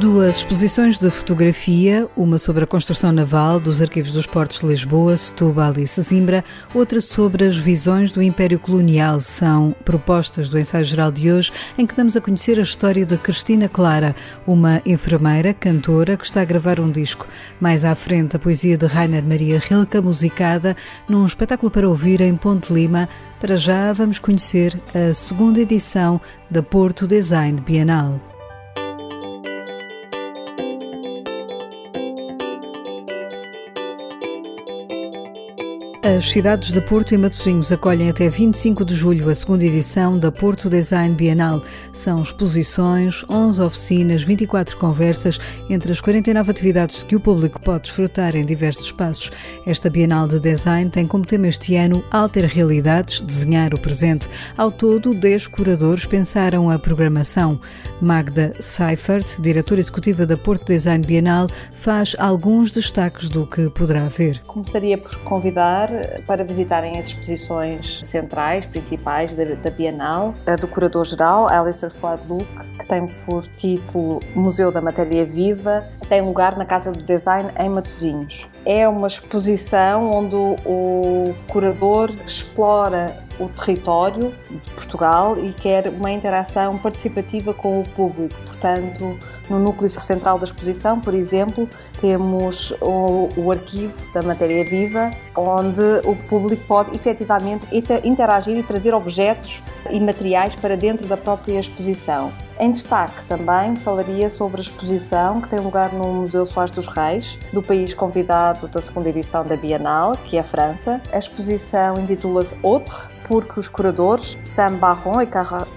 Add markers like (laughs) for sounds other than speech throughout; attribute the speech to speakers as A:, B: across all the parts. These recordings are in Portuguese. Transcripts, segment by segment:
A: Duas exposições de fotografia, uma sobre a construção naval dos arquivos dos portos de Lisboa, Setúbal e Sesimbra, outra sobre as visões do Império Colonial. São propostas do ensaio geral de hoje, em que damos a conhecer a história de Cristina Clara, uma enfermeira, cantora, que está a gravar um disco. Mais à frente, a poesia de Rainer Maria Rilke, musicada num espetáculo para ouvir em Ponte Lima. Para já, vamos conhecer a segunda edição da Porto Design Bienal. As cidades de Porto e Matosinhos acolhem até 25 de julho a segunda edição da Porto Design Bienal. São exposições, 11 oficinas, 24 conversas, entre as 49 atividades que o público pode desfrutar em diversos espaços. Esta Bienal de Design tem como tema este ano Alter Realidades, desenhar o presente. Ao todo, 10 curadores pensaram a programação. Magda Seifert, diretora executiva da Porto Design Bienal, faz alguns destaques do que poderá haver.
B: Começaria por convidar para visitarem as exposições centrais, principais da, da Bienal. A do curador-geral, Alistair Flood Luke, que tem por título Museu da Matéria Viva, tem lugar na Casa do Design em Matosinhos. É uma exposição onde o curador explora o território de Portugal e quer uma interação participativa com o público. Portanto, no núcleo central da exposição, por exemplo, temos o, o arquivo da matéria viva, onde o público pode efetivamente interagir e trazer objetos e materiais para dentro da própria exposição. Em destaque também falaria sobre a exposição que tem lugar no Museu Soares dos Reis, do país convidado da segunda edição da Bienal, que é a França. A exposição intitula-se Autre, porque os curadores, Sam Barron e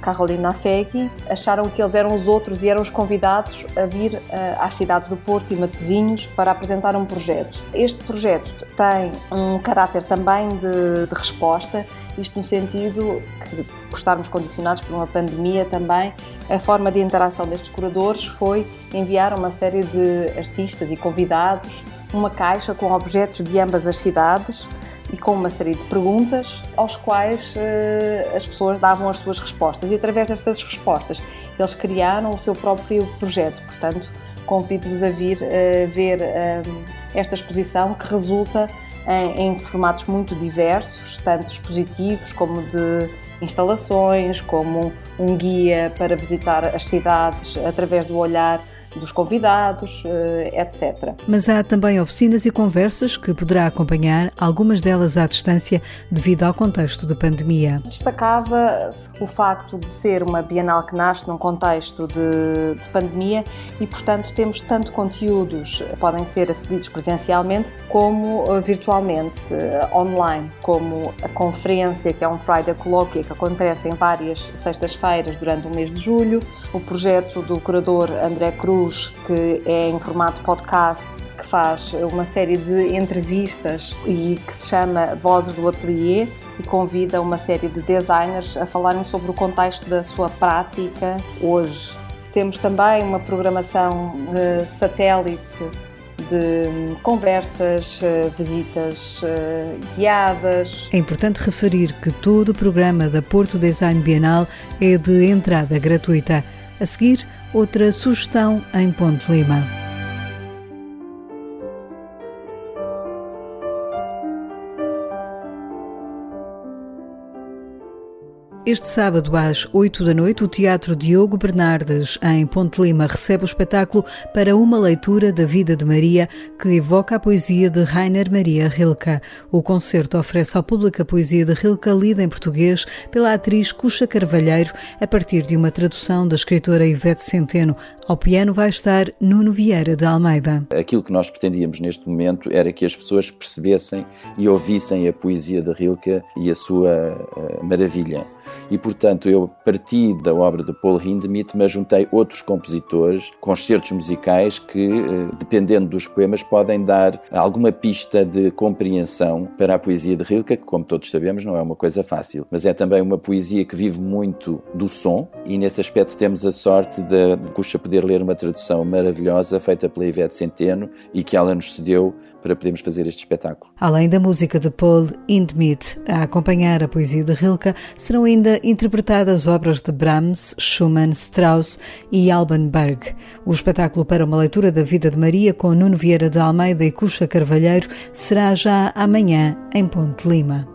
B: Carolina Fegui, acharam que eles eram os outros e eram os convidados a vir uh, às cidades do Porto e Matosinhos para apresentar um projeto. Este projeto tem um caráter também de, de resposta isto no sentido que, por estarmos condicionados por uma pandemia também, a forma de interação destes curadores foi enviar uma série de artistas e convidados uma caixa com objetos de ambas as cidades e com uma série de perguntas aos quais uh, as pessoas davam as suas respostas e através destas respostas eles criaram o seu próprio projeto. Portanto, convido-vos a vir uh, ver uh, esta exposição que resulta em, em formatos muito diversos, tanto expositivos como de instalações, como um guia para visitar as cidades através do olhar dos convidados, eh, etc.
A: Mas há também oficinas e conversas que poderá acompanhar, algumas delas à distância, devido ao contexto de pandemia.
B: Destacava o facto de ser uma Bienal que nasce num contexto de, de pandemia e, portanto, temos tanto conteúdos podem ser acedidos presencialmente como eh, virtualmente, eh, online, como a conferência, que é um Friday Colloquia, que acontece em várias sextas-feiras durante o mês de julho, o projeto do curador André Cruz Que é em formato podcast, que faz uma série de entrevistas e que se chama Vozes do Atelier e convida uma série de designers a falarem sobre o contexto da sua prática hoje. Temos também uma programação uh, satélite de conversas, uh, visitas uh, guiadas.
A: É importante referir que todo o programa da Porto Design Bienal é de entrada gratuita. A seguir, outra sugestão em Ponte Lima. Este sábado, às 8 da noite, o Teatro Diogo Bernardes, em Ponte Lima, recebe o espetáculo para uma leitura da vida de Maria, que evoca a poesia de Rainer Maria Rilke. O concerto oferece ao público a poesia de Rilke lida em português pela atriz Cuxa Carvalheiro, a partir de uma tradução da escritora Ivete Centeno. Ao piano vai estar Nuno Vieira de Almeida.
C: Aquilo que nós pretendíamos neste momento era que as pessoas percebessem e ouvissem a poesia de Rilke e a sua uh, maravilha e, portanto, eu parti da obra de Paul Hindemith, mas juntei outros compositores, concertos musicais que, eh, dependendo dos poemas, podem dar alguma pista de compreensão para a poesia de Rilke, que, como todos sabemos, não é uma coisa fácil, mas é também uma poesia que vive muito do som e, nesse aspecto, temos a sorte de, de poder ler uma tradução maravilhosa feita pela Ivete Centeno e que ela nos cedeu para podermos fazer este espetáculo.
A: Além da música de Paul Hindemith a acompanhar a poesia de Rilke, serão ainda interpretadas obras de Brahms, Schumann, Strauss e Alban Berg. O espetáculo para uma leitura da vida de Maria com Nuno Vieira de Almeida e Cuxa Carvalheiro será já amanhã em Ponte Lima.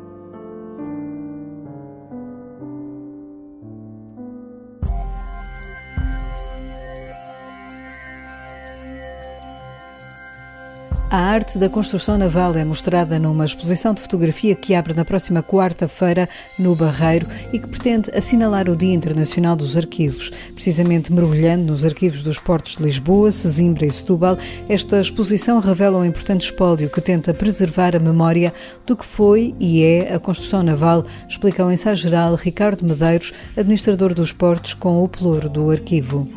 A: A arte da construção naval é mostrada numa exposição de fotografia que abre na próxima quarta-feira no Barreiro e que pretende assinalar o Dia Internacional dos Arquivos. Precisamente mergulhando nos arquivos dos portos de Lisboa, Sesimbra e Setúbal, esta exposição revela um importante espólio que tenta preservar a memória do que foi e é a construção naval, explica o ensaio-geral Ricardo Medeiros, administrador dos portos, com o pelouro do arquivo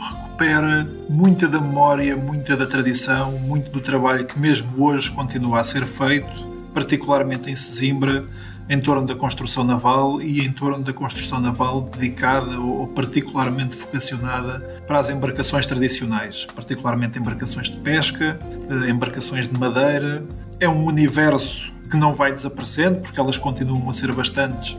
D: recupera muita da memória, muita da tradição, muito do trabalho que mesmo hoje continua a ser feito, particularmente em Sesimbra, em torno da construção naval e em torno da construção naval dedicada ou particularmente vocacionada para as embarcações tradicionais, particularmente embarcações de pesca, eh, embarcações de madeira. É um universo que não vai desaparecendo, porque elas continuam a ser bastantes,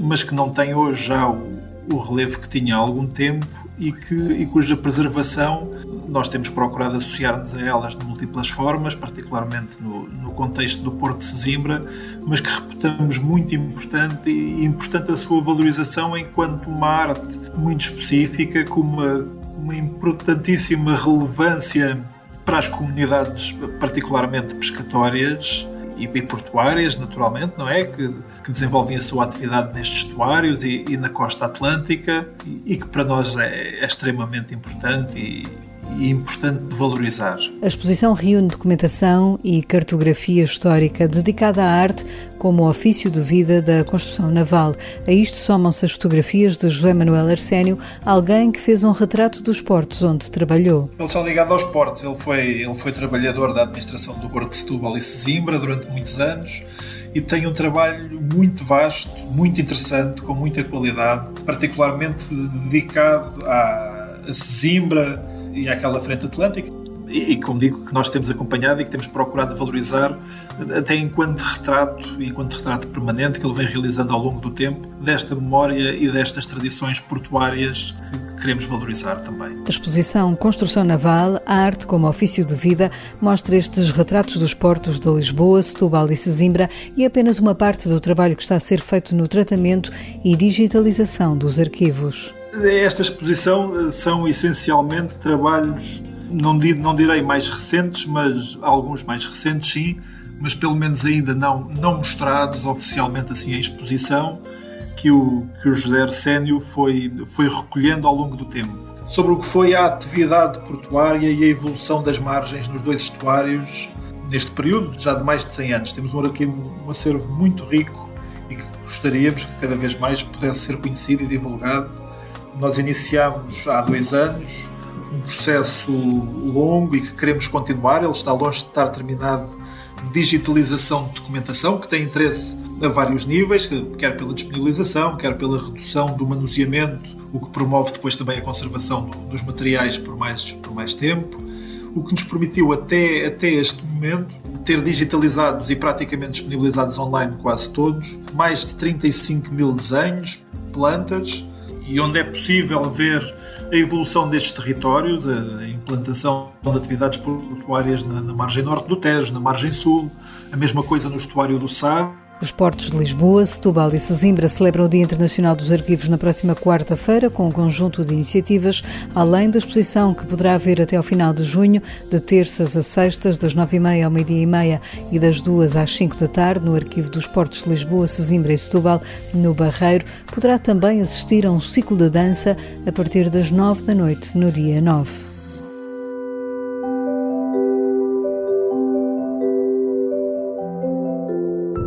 D: mas que não tem hoje já o, o relevo que tinha há algum tempo e, que, e cuja preservação nós temos procurado associar-nos a elas de múltiplas formas, particularmente no, no, contexto do Porto de Sesimbra, mas que reputamos muito importante e importante a sua valorização enquanto uma arte muito específica, com uma, uma importantíssima relevância para as comunidades particularmente pescatórias e, e portuárias, naturalmente, não é? Que, que desenvolvem a sua atividade nestes estuários e, e na costa atlântica e, e, que para nós é, é extremamente importante e, e importante de valorizar.
A: A exposição reúne documentação e cartografia histórica dedicada à arte como ofício de vida da construção naval. A isto somam-se as fotografias de José Manuel Arsénio, alguém que fez um retrato dos portos onde trabalhou.
D: Ele está ligado aos portos. Ele foi, ele foi trabalhador da administração do Porto de Setúbal e Sesimbra durante muitos anos e tem um trabalho muito vasto, muito interessante, com muita qualidade, particularmente dedicado à, a Sesimbra, e àquela frente atlântica. E, e, como digo, que nós temos acompanhado e que temos procurado valorizar, até enquanto retrato, enquanto retrato permanente que ele vem realizando ao longo do tempo, desta memória e destas tradições portuárias que, que queremos valorizar também.
A: A exposição Construção Naval, a arte como ofício de vida, mostra estes retratos dos portos de Lisboa, Setúbal e Sesimbra e é apenas uma parte do trabalho que está a ser feito no tratamento e digitalização dos arquivos.
D: Esta exposição eh, são essencialmente trabalhos, não, não direi mais recentes, mas alguns mais recentes sim, mas pelo menos ainda não, não mostrados oficialmente assim em exposição, que o, que o José Arsénio foi, foi recolhendo ao longo do tempo. Sobre o que foi a atividade portuária e a evolução das margens nos dois estuários neste período, já de mais de 100 anos. Temos aqui um acervo muito rico e que gostaríamos que cada vez mais pudesse ser conhecido e divulgado nós iniciamos há dois anos um processo longo e que queremos continuar. Ele está longe de estar terminado. Digitalização de documentação, que tem interesse a vários níveis, quer pela disponibilização, quer pela redução do manuseamento, o que promove depois também a conservação dos materiais por mais, por mais tempo, o que nos permitiu até, até este momento ter digitalizados e praticamente disponibilizados online quase todos, mais de 35 mil desenhos, plantas, e onde é possível ver a evolução destes territórios, a implantação de atividades portuárias na, na margem norte do Tejo, na margem sul, a mesma coisa no estuário do Sá,
A: os portos de Lisboa, Setúbal e Sesimbra celebram o Dia Internacional dos Arquivos na próxima quarta-feira com um conjunto de iniciativas, além da exposição que poderá haver até ao final de junho, de terças a sextas, das nove e meia ao meio-dia e meia e das duas às cinco da tarde, no Arquivo dos Portos de Lisboa, Sesimbra e Setúbal, no Barreiro. Poderá também assistir a um ciclo de dança a partir das nove da noite, no dia nove.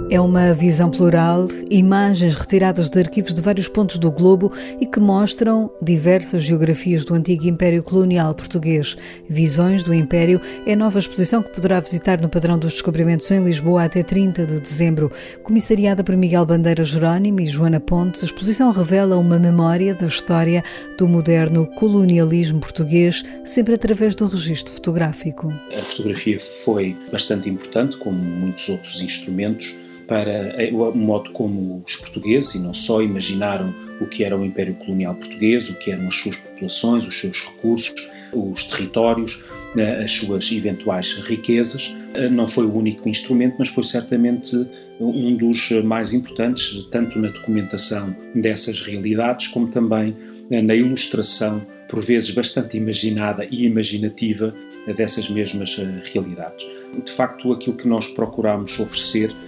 A: É uma visão plural, imagens retiradas de arquivos de vários pontos do globo e que mostram diversas geografias do antigo Império Colonial Português. Visões do Império é a nova exposição que poderá visitar no Padrão dos Descobrimentos em Lisboa até 30 de dezembro. Comissariada por Miguel Bandeira Jerónimo e Joana Pontes, a exposição revela uma memória da história do moderno colonialismo português, sempre através do registro fotográfico.
E: A fotografia foi bastante importante, como muitos outros instrumentos para o modo como os portugueses, e não só, imaginaram o que era o Império Colonial Português, o que eram as suas populações, os seus recursos, os territórios, né, as suas eventuais riquezas. Eh, não foi o único instrumento, mas foi certamente um dos mais importantes, tanto na documentação dessas realidades, como também eh, na ilustração, por vezes bastante imaginada e imaginativa, dessas mesmas eh, realidades. De facto, aquilo que nós procuramos oferecer eh, eh,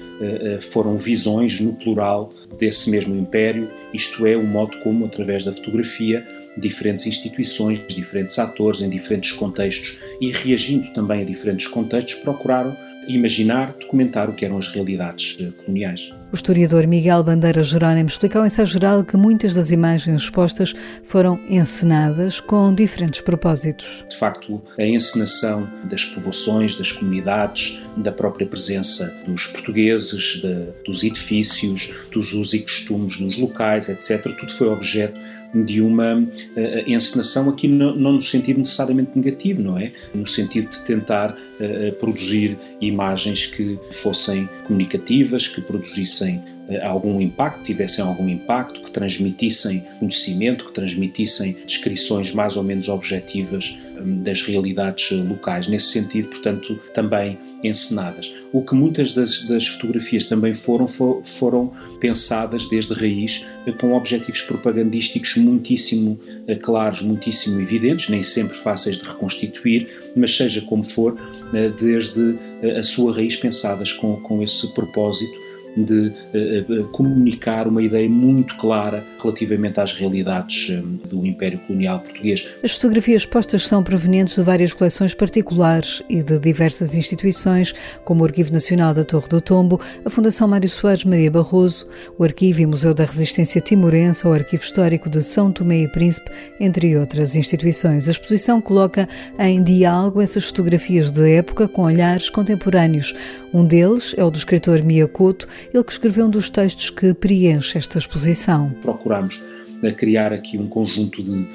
E: foram visões no plural desse mesmo império, isto é, o modo como, através da fotografia, diferentes instituições, diferentes atores em diferentes contextos e reagindo também a diferentes contextos, procuraram imaginar, documentar o que eram as realidades eh, coloniais.
A: O historiador Miguel Bandeira Jerónimo explica ao ensaio geral que muitas das imagens expostas foram encenadas com diferentes propósitos.
E: De facto, a encenação das povoações, das comunidades, da própria presença dos portugueses, de, dos edifícios, dos usos e costumes nos locais, etc., tudo foi objeto de uma uh, encenação aqui no, não no sentido necessariamente negativo, não é? No sentido de tentar uh, produzir imagens que fossem comunicativas, que produzissem algum impacto, tivessem algum impacto, que transmitissem conhecimento, que transmitissem descrições mais ou menos objetivas das realidades locais, nesse sentido, portanto, também encenadas. O que muitas das, das fotografias também foram, for, foram pensadas desde raiz eh, com objetivos propagandísticos muitíssimo eh, claros, muitíssimo evidentes, nem sempre fáceis de reconstituir, mas seja como for, eh, desde a sua raiz pensadas com, com esse propósito de uh, comunicar uma ideia muito clara relativamente às realidades um, do Império Colonial Português.
A: As fotografias postas são provenientes de várias coleções particulares e de diversas instituições, como o Arquivo Nacional da Torre do Tombo, a Fundação Mário Soares Maria Barroso, o Arquivo e Museu da Resistência Timorense, o Arquivo Histórico de São Tomé e Príncipe, entre outras instituições. A exposição coloca em diálogo essas fotografias de época com olhares contemporâneos. Um deles é o do escritor Mia Couto, ele que escreveu um dos textos que preenche esta exposição.
E: Procuramos eh, criar aqui um conjunto de,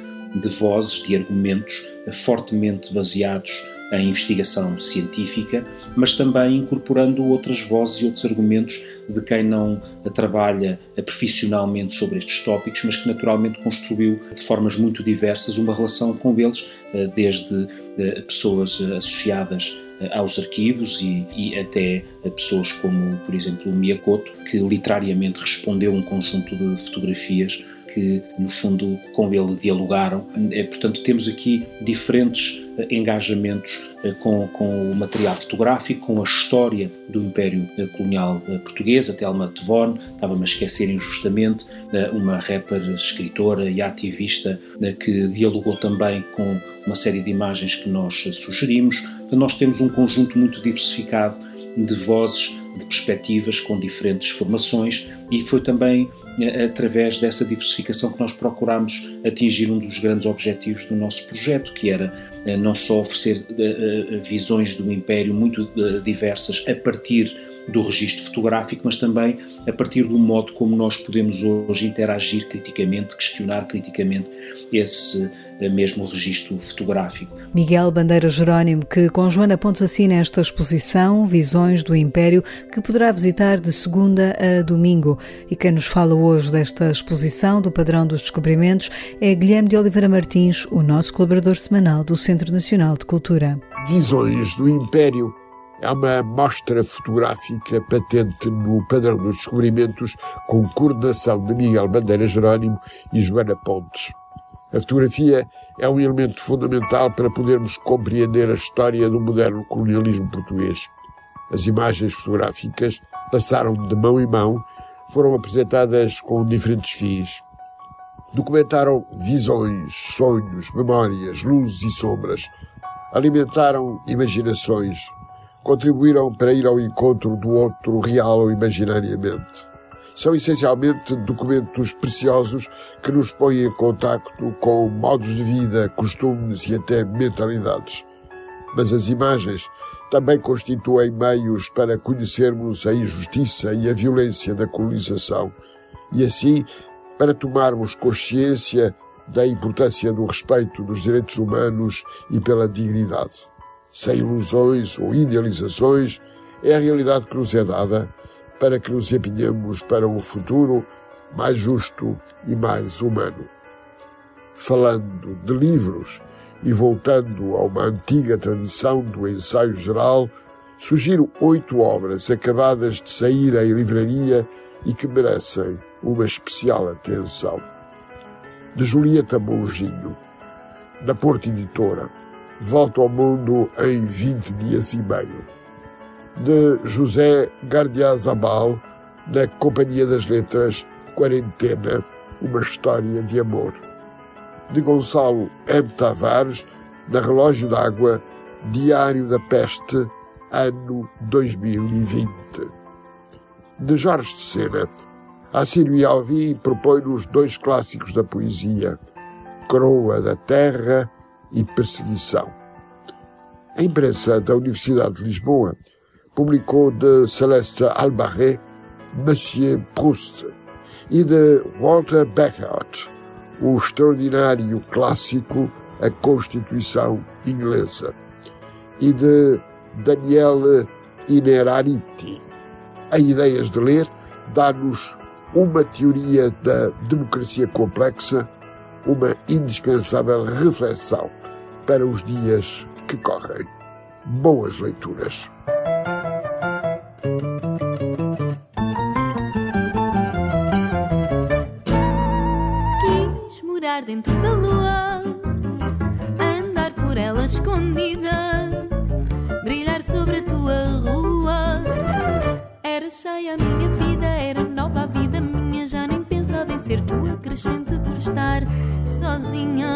E: de vozes, de argumentos eh, fortemente baseados em investigação científica, mas também incorporando outras vozes e outros argumentos de quem não trabalha profissionalmente sobre estes tópicos, mas que naturalmente construiu de formas muito diversas uma relação com eles, eh, desde pessoas associadas eh, aos arquivos e, e, até a pessoas como, por exemplo, o Miyakoto, que literariamente respondeu um conjunto de fotografias que, no fundo, com ele dialogaram. É, portanto, temos aqui diferentes eh, engajamentos eh, com, com o material fotográfico, com a história do Império Colonial Português, a Telma Tevon, estava-me a esquecer injustamente, uma rapper, escritora e ativista que dialogou também com uma série de imagens que nós sugerimos. Nós temos um conjunto muito diversificado de vozes, de perspectivas com diferentes formações e foi também eh, através dessa diversificação que nós procuramos atingir um dos grandes objetivos do nosso projeto, que era eh, não só oferecer eh, visões do Império muito diversas a partir do registro fotográfico, mas também a partir do modo como nós podemos hoje interagir criticamente, questionar criticamente esse mesmo registro fotográfico.
A: Miguel Bandeira Jerónimo, que com Joana Pontes assina esta exposição Visões do Império, que poderá visitar de segunda a domingo. E quem nos fala hoje desta exposição do Padrão dos Descobrimentos é Guilherme de Oliveira Martins, o nosso colaborador semanal do Centro Nacional de Cultura.
F: Visões do Império é uma mostra fotográfica patente no Padrão dos Descobrimentos com coordenação de Miguel Bandeira Jerónimo e Joana Pontes. A fotografia é um elemento fundamental para podermos compreender a história do moderno colonialismo português. As imagens fotográficas passaram de mão em mão, foram apresentadas com diferentes fins. Documentaram visões, sonhos, memórias, luzes e sombras. Alimentaram imaginações, contribuíram para ir ao encontro do outro real ou imaginariamente. São essencialmente documentos preciosos que nos põem em contacto com modos de vida, costumes e até mentalidades. Mas as imagens também constituem meios para conhecermos a injustiça e a violência da colonização e assim para tomarmos consciência da importância do respeito dos direitos humanos e pela dignidade. Sem ilusões ou idealizações, é a realidade que nos é dada para que nos empenhemos para um futuro mais justo e mais humano. Falando de livros e voltando a uma antiga tradição do ensaio geral, sugiro oito obras acabadas de sair em livraria e que merecem uma especial atenção. De Julieta Monginho, da Porta Editora, Volta ao Mundo em 20 dias e meio, de José Gardia Zabal, na Companhia das Letras, Quarentena, uma história de amor, de Gonçalo M. Tavares, na Relógio d'Água, Diário da Peste, ano 2020. De Jorge de Sena, Assírio Alvim propõe-nos dois clássicos da poesia, Coroa da Terra e Perseguição. A imprensa da Universidade de Lisboa publicou de Celeste Albarré Monsieur Proust e de Walter Beckhart o extraordinário clássico A Constituição Inglesa e de Daniel Inerariti. A Ideias de Ler dá-nos uma teoria da democracia complexa, uma indispensável reflexão para os dias que correm. Boas leituras.
G: Morar dentro da lua, andar por ela escondida, brilhar sobre a tua rua. Era cheia a minha vida, era nova a vida minha. Já nem pensava em ser tua crescente por estar sozinha.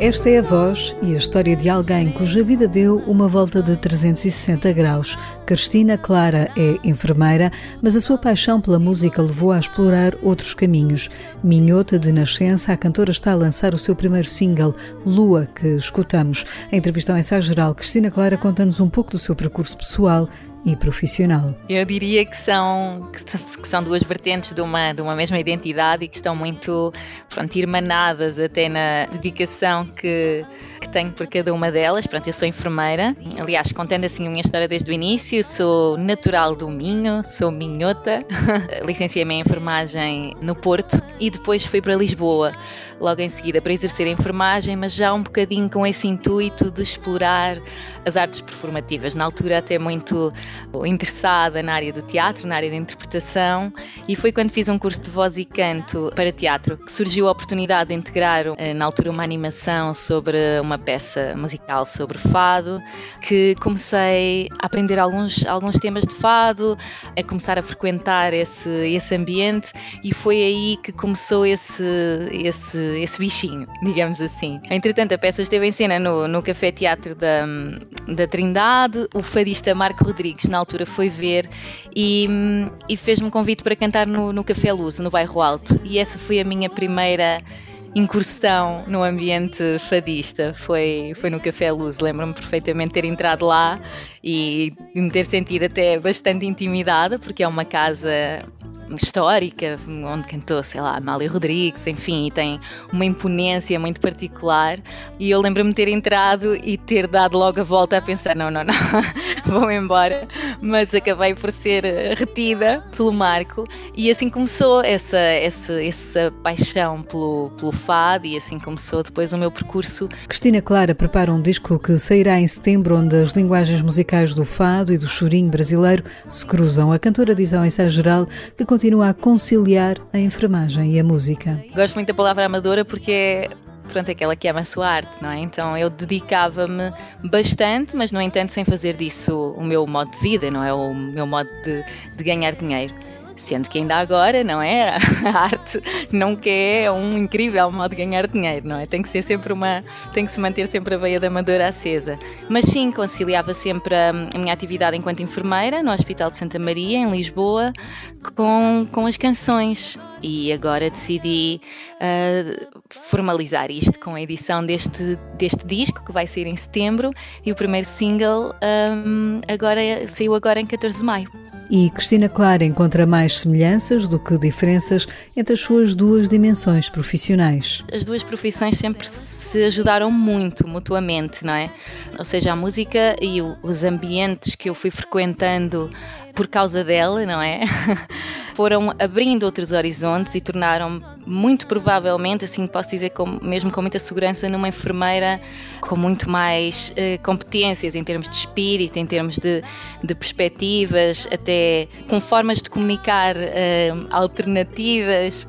A: Esta é a voz e a história de alguém cuja vida deu uma volta de 360 graus. Cristina Clara é enfermeira, mas a sua paixão pela música levou a explorar outros caminhos. Minhota de nascença, a cantora está a lançar o seu primeiro single, Lua, que escutamos. A entrevista ao ensaio geral, Cristina Clara conta-nos um pouco do seu percurso pessoal e profissional.
H: Eu diria que são, que são duas vertentes de uma, de uma mesma identidade e que estão muito pronto, irmanadas até na dedicação que, que tenho por cada uma delas. Pronto, eu sou enfermeira, aliás, contando assim a minha história desde o início, sou natural do Minho, sou minhota, (laughs) licenciei-me em enfermagem no Porto e depois fui para Lisboa logo em seguida para exercer a enfermagem, mas já um bocadinho com esse intuito de explorar as artes performativas. Na altura, até muito interessada na área do teatro, na área da interpretação, e foi quando fiz um curso de voz e canto para teatro que surgiu a oportunidade de integrar, eh, na altura, uma animação sobre uma peça musical sobre fado, que comecei a aprender alguns, alguns temas de fado, a começar a frequentar esse, esse ambiente, e foi aí que começou esse, esse esse, bichinho, (laughs) digamos assim. Entretanto, a peça esteve em cena no, no Café Teatro da, da Trindade, o fadista Marco Rodrigues na altura foi ver e, e fez-me convite para cantar no, no Café Luz, no Bairro Alto, e essa foi a minha primeira incursão no ambiente fadista foi, foi no Café Luz. Lembro-me perfeitamente ter entrado lá e me ter sentido até bastante intimidada, porque é uma casa histórica, onde cantou, sei lá, Amália Rodrigues, enfim, e tem uma imponência muito particular. E eu lembro-me de ter entrado e ter dado logo a volta a pensar: não, não, não, (laughs) vou embora. Mas acabei por ser retida pelo Marco, e assim começou essa, essa, essa paixão pelo, pelo fado, e assim começou depois o meu percurso.
A: Cristina Clara prepara um disco que sairá em setembro, onde as linguagens musicais do fado e do chorinho brasileiro se cruzam. A cantora diz ao ensaio geral que continua a conciliar a enfermagem e a música.
H: Gosto muito da palavra amadora porque é pronto, aquela que ama a sua arte, não é? Então eu dedicava-me bastante, mas no entanto sem fazer disso o meu modo de vida, não é? O meu modo de, de ganhar dinheiro. Sendo que ainda agora, não é? (laughs) A arte não quer um incrível modo de ganhar dinheiro, não é? Tem que ser sempre uma. tem que se manter sempre a veia da amadora acesa. Mas sim, conciliava sempre a, a minha atividade enquanto enfermeira no Hospital de Santa Maria, em Lisboa, com, com as canções. E agora decidi uh, formalizar isto com a edição deste, deste disco, que vai sair em setembro, e o primeiro single um, agora, saiu agora em 14 de maio.
A: E Cristina Clara encontra mais semelhanças do que diferenças entre as suas duas dimensões profissionais.
H: As duas profissões sempre se ajudaram muito mutuamente, não é? Ou seja, a música e os ambientes que eu fui frequentando por causa dela, não é? (laughs) Foram abrindo outros horizontes e tornaram muito provavelmente, assim posso dizer com, mesmo com muita segurança, numa enfermeira com muito mais uh, competências em termos de espírito, em termos de, de perspectivas, até com formas de comunicar uh, alternativas.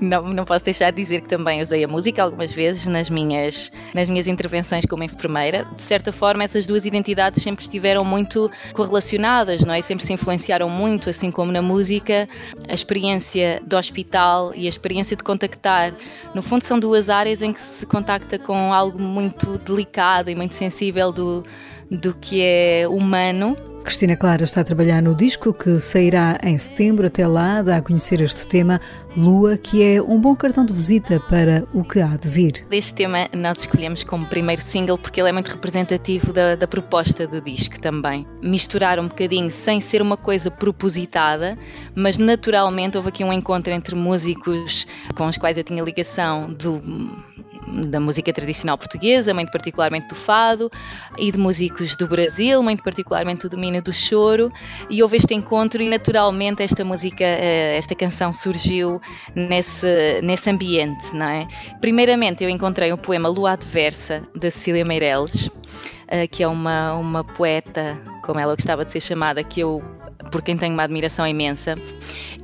H: Não, não posso deixar de dizer que também usei a música algumas vezes nas minhas, nas minhas intervenções como enfermeira. De certa forma, essas duas identidades sempre estiveram muito correlacionadas, não é? Sempre se influenciaram muito, assim como na música, a experiência do hospital e a experiência de contactar. No fundo, são duas áreas em que se contacta com algo muito delicado e muito sensível do, do que é humano
A: Cristina Clara está a trabalhar no disco que sairá em setembro. Até lá, dá a conhecer este tema, Lua, que é um bom cartão de visita para o que há de vir.
H: Este tema nós escolhemos como primeiro single porque ele é muito representativo da, da proposta do disco também. Misturar um bocadinho sem ser uma coisa propositada, mas naturalmente houve aqui um encontro entre músicos com os quais eu tinha ligação do da música tradicional portuguesa, muito particularmente do fado, e de músicos do Brasil, muito particularmente do domínio do choro, e houve este encontro e naturalmente esta música, eh, esta canção surgiu nesse, nesse ambiente, não é? Primeiramente eu encontrei o poema Lua Adversa, da Cecília Meirelles, eh, que é uma, uma poeta, como ela gostava de ser chamada, que eu por quem tenho uma admiração imensa,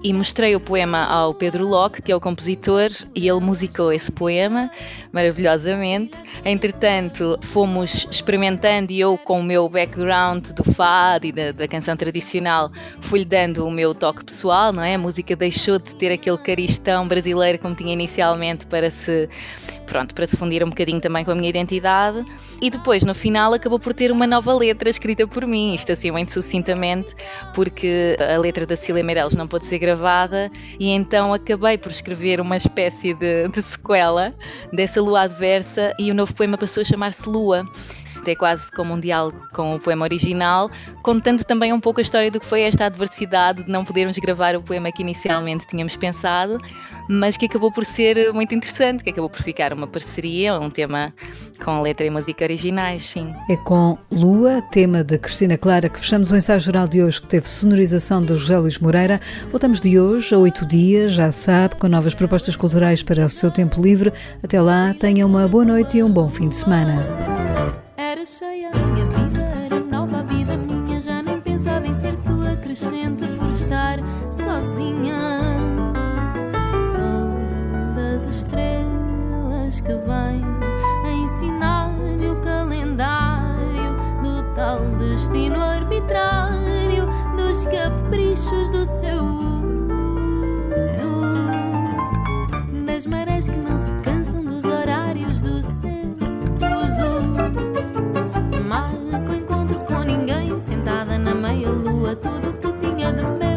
H: e mostrei o poema ao Pedro Locke, que é o compositor, e ele musicou esse poema maravilhosamente. Entretanto, fomos experimentando e eu, com o meu background do fado e da, da canção tradicional, fui-lhe dando o meu toque pessoal, não é? A música deixou de ter aquele cariz tão brasileiro como tinha inicialmente para se pronto, para se fundir um bocadinho também com a minha identidade. E depois, no final, acabou por ter uma nova letra escrita por mim, isto assim muito sucintamente, porque a letra da Cília Meirelles não pôde ser gravada e então acabei por escrever uma espécie de, de sequela dessa lua adversa e o novo poema passou a chamar-se Lua é quase como um diálogo com o poema original, contando também um pouco a história do que foi esta adversidade de não podermos gravar o poema que inicialmente tínhamos pensado, mas que acabou por ser muito interessante, que acabou por ficar uma parceria, um tema com letra e música originais, sim.
A: É com Lua, tema de Cristina Clara, que fechamos o ensaio geral de hoje, que teve sonorização de José Luís Moreira. Voltamos de hoje a oito dias, já sabe, com novas propostas culturais para o seu tempo livre. Até lá, tenha uma boa noite e um bom fim de semana.
G: Era cheia a minha vida, era nova a vida minha. Já nem pensava em ser tua crescente por estar sozinha. Sou das estrelas que vêm a ensinar-me o calendário do tal destino arbitrário dos caprichos Tudo que tinha de meu